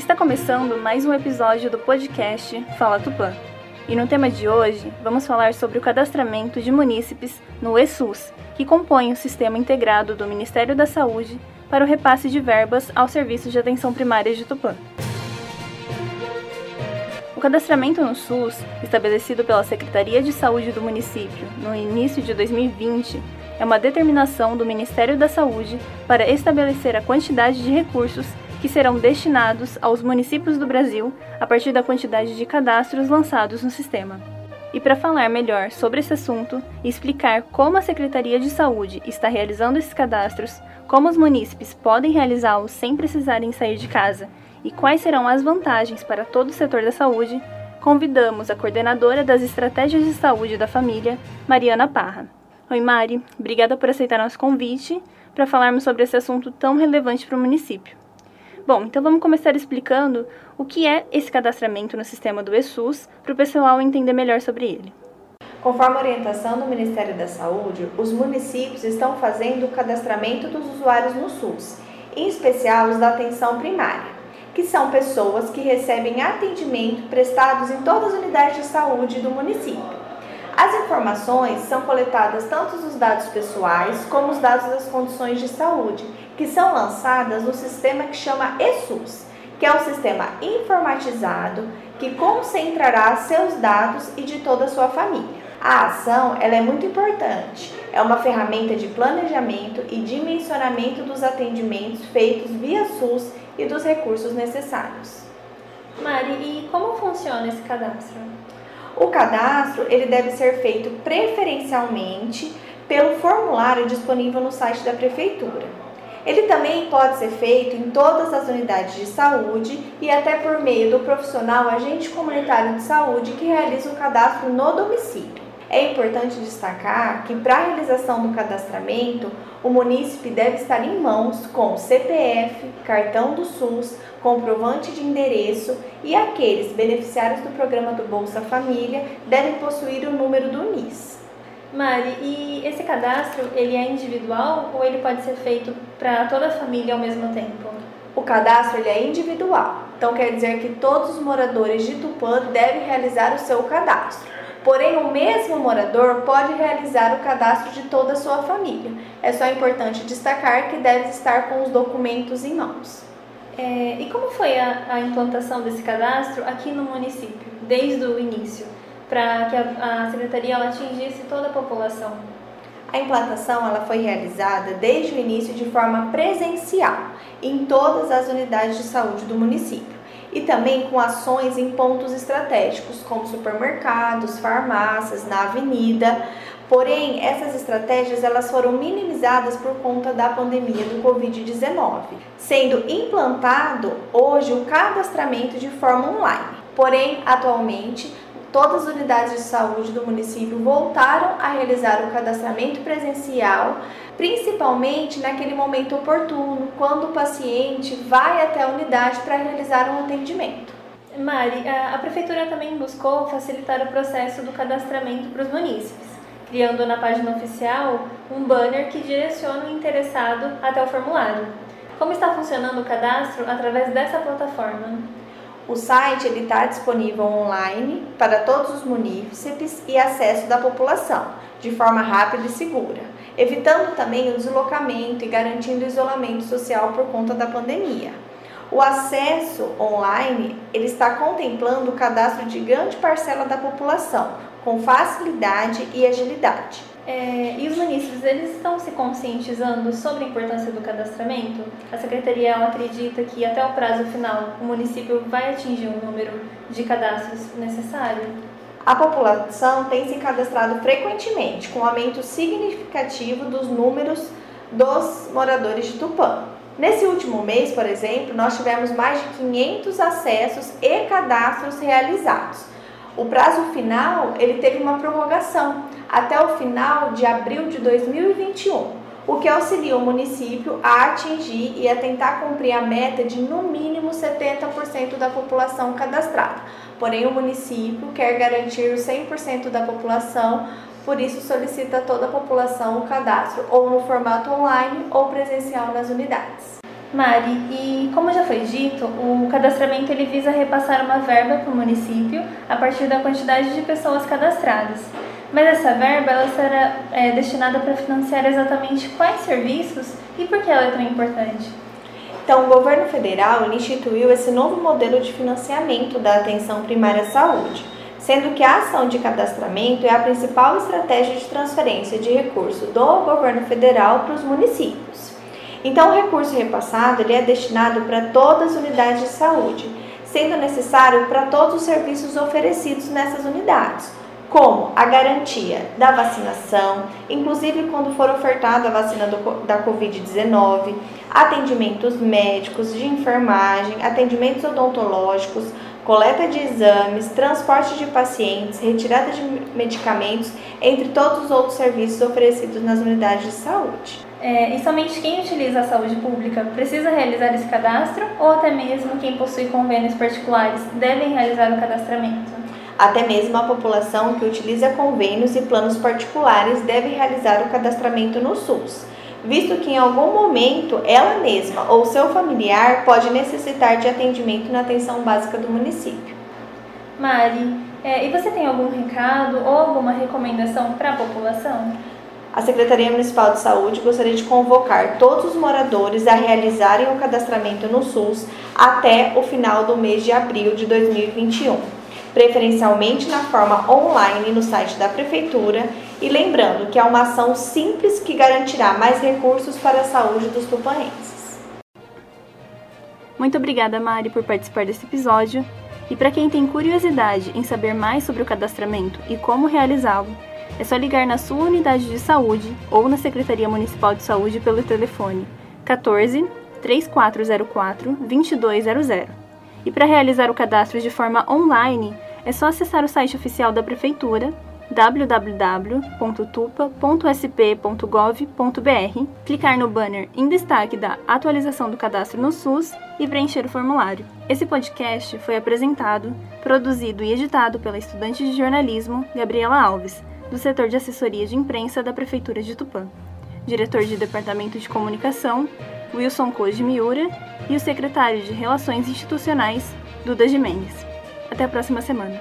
Está começando mais um episódio do podcast Fala Tupã. E no tema de hoje, vamos falar sobre o cadastramento de munícipes no ESUS, que compõe o sistema integrado do Ministério da Saúde para o repasse de verbas aos serviços de atenção primária de Tupã. O cadastramento no SUS, estabelecido pela Secretaria de Saúde do município no início de 2020, é uma determinação do Ministério da Saúde para estabelecer a quantidade de recursos que serão destinados aos municípios do Brasil a partir da quantidade de cadastros lançados no sistema. E para falar melhor sobre esse assunto e explicar como a Secretaria de Saúde está realizando esses cadastros, como os munícipes podem realizá-los sem precisarem sair de casa e quais serão as vantagens para todo o setor da saúde, convidamos a coordenadora das estratégias de saúde da família, Mariana Parra. Oi, Mari, obrigada por aceitar nosso convite para falarmos sobre esse assunto tão relevante para o município. Bom, então vamos começar explicando o que é esse cadastramento no sistema do ESUS para o pessoal entender melhor sobre ele. Conforme a orientação do Ministério da Saúde, os municípios estão fazendo o cadastramento dos usuários no SUS, em especial os da atenção primária, que são pessoas que recebem atendimento prestados em todas as unidades de saúde do município. As informações são coletadas tanto os dados pessoais como os dados das condições de saúde, que são lançadas no sistema que chama ESUS, que é um sistema informatizado que concentrará seus dados e de toda a sua família. A ação ela é muito importante. É uma ferramenta de planejamento e dimensionamento dos atendimentos feitos via SUS e dos recursos necessários. Mari, e como funciona esse cadastro? O cadastro ele deve ser feito preferencialmente pelo formulário disponível no site da prefeitura. Ele também pode ser feito em todas as unidades de saúde e até por meio do profissional agente comunitário de saúde que realiza o cadastro no domicílio. É importante destacar que para a realização do cadastramento, o munícipe deve estar em mãos com CPF, cartão do SUS, comprovante de endereço e aqueles beneficiários do programa do Bolsa Família devem possuir o número do NIS. Mari, e esse cadastro, ele é individual ou ele pode ser feito para toda a família ao mesmo tempo? O cadastro ele é individual, então quer dizer que todos os moradores de Tupã devem realizar o seu cadastro. Porém, o mesmo morador pode realizar o cadastro de toda a sua família. É só importante destacar que deve estar com os documentos em mãos. É, e como foi a, a implantação desse cadastro aqui no município, desde o início? para que a, a secretaria atingisse toda a população? A implantação ela foi realizada desde o início de forma presencial em todas as unidades de saúde do município e também com ações em pontos estratégicos como supermercados, farmácias, na avenida. Porém, essas estratégias elas foram minimizadas por conta da pandemia do COVID-19, sendo implantado hoje o cadastramento de forma online. Porém, atualmente, todas as unidades de saúde do município voltaram a realizar o cadastramento presencial, principalmente naquele momento oportuno, quando o paciente vai até a unidade para realizar um atendimento. Mari, a prefeitura também buscou facilitar o processo do cadastramento para os munícipes, criando na página oficial um banner que direciona o interessado até o formulário. Como está funcionando o cadastro através dessa plataforma? O site está disponível online para todos os munícipes e acesso da população, de forma rápida e segura, evitando também o deslocamento e garantindo isolamento social por conta da pandemia. O acesso online ele está contemplando o cadastro de grande parcela da população, com facilidade e agilidade. É, e os munícipes, eles estão se conscientizando sobre a importância do cadastramento? A Secretaria acredita que até o prazo final o município vai atingir o número de cadastros necessário? A população tem se cadastrado frequentemente, com um aumento significativo dos números dos moradores de Tupã. Nesse último mês, por exemplo, nós tivemos mais de 500 acessos e cadastros realizados. O prazo final ele teve uma prorrogação até o final de abril de 2021, o que auxilia o município a atingir e a tentar cumprir a meta de no mínimo 70% da população cadastrada. Porém, o município quer garantir 100% da população, por isso solicita a toda a população o cadastro ou no formato online ou presencial nas unidades. Mari, e como já foi dito, o cadastramento ele visa repassar uma verba para o município a partir da quantidade de pessoas cadastradas. Mas essa verba ela será é, destinada para financiar exatamente quais serviços e por que ela é tão importante? Então, o governo federal instituiu esse novo modelo de financiamento da atenção primária à saúde, sendo que a ação de cadastramento é a principal estratégia de transferência de recurso do governo federal para os municípios. Então, o recurso repassado ele é destinado para todas as unidades de saúde, sendo necessário para todos os serviços oferecidos nessas unidades como a garantia da vacinação, inclusive quando for ofertada a vacina do, da Covid-19, atendimentos médicos, de enfermagem, atendimentos odontológicos, coleta de exames, transporte de pacientes, retirada de medicamentos, entre todos os outros serviços oferecidos nas unidades de saúde. É, e somente quem utiliza a saúde pública precisa realizar esse cadastro ou até mesmo quem possui convênios particulares devem realizar o cadastramento? Até mesmo a população que utiliza convênios e planos particulares deve realizar o cadastramento no SUS, visto que em algum momento ela mesma ou seu familiar pode necessitar de atendimento na atenção básica do município. Mari, é, e você tem algum recado ou alguma recomendação para a população? A Secretaria Municipal de Saúde gostaria de convocar todos os moradores a realizarem o cadastramento no SUS até o final do mês de abril de 2021 preferencialmente na forma online no site da Prefeitura, e lembrando que é uma ação simples que garantirá mais recursos para a saúde dos tupanenses. Muito obrigada, Mari, por participar desse episódio. E para quem tem curiosidade em saber mais sobre o cadastramento e como realizá-lo, é só ligar na sua unidade de saúde ou na Secretaria Municipal de Saúde pelo telefone 14 3404 2200. E para realizar o cadastro de forma online, é só acessar o site oficial da Prefeitura www.tupa.sp.gov.br, clicar no banner em destaque da atualização do cadastro no SUS e preencher o formulário. Esse podcast foi apresentado, produzido e editado pela estudante de jornalismo Gabriela Alves, do setor de assessoria de imprensa da Prefeitura de Tupã, diretor de Departamento de Comunicação Wilson Koji Miura e o secretário de Relações Institucionais, Duda Jimenez. Até a próxima semana.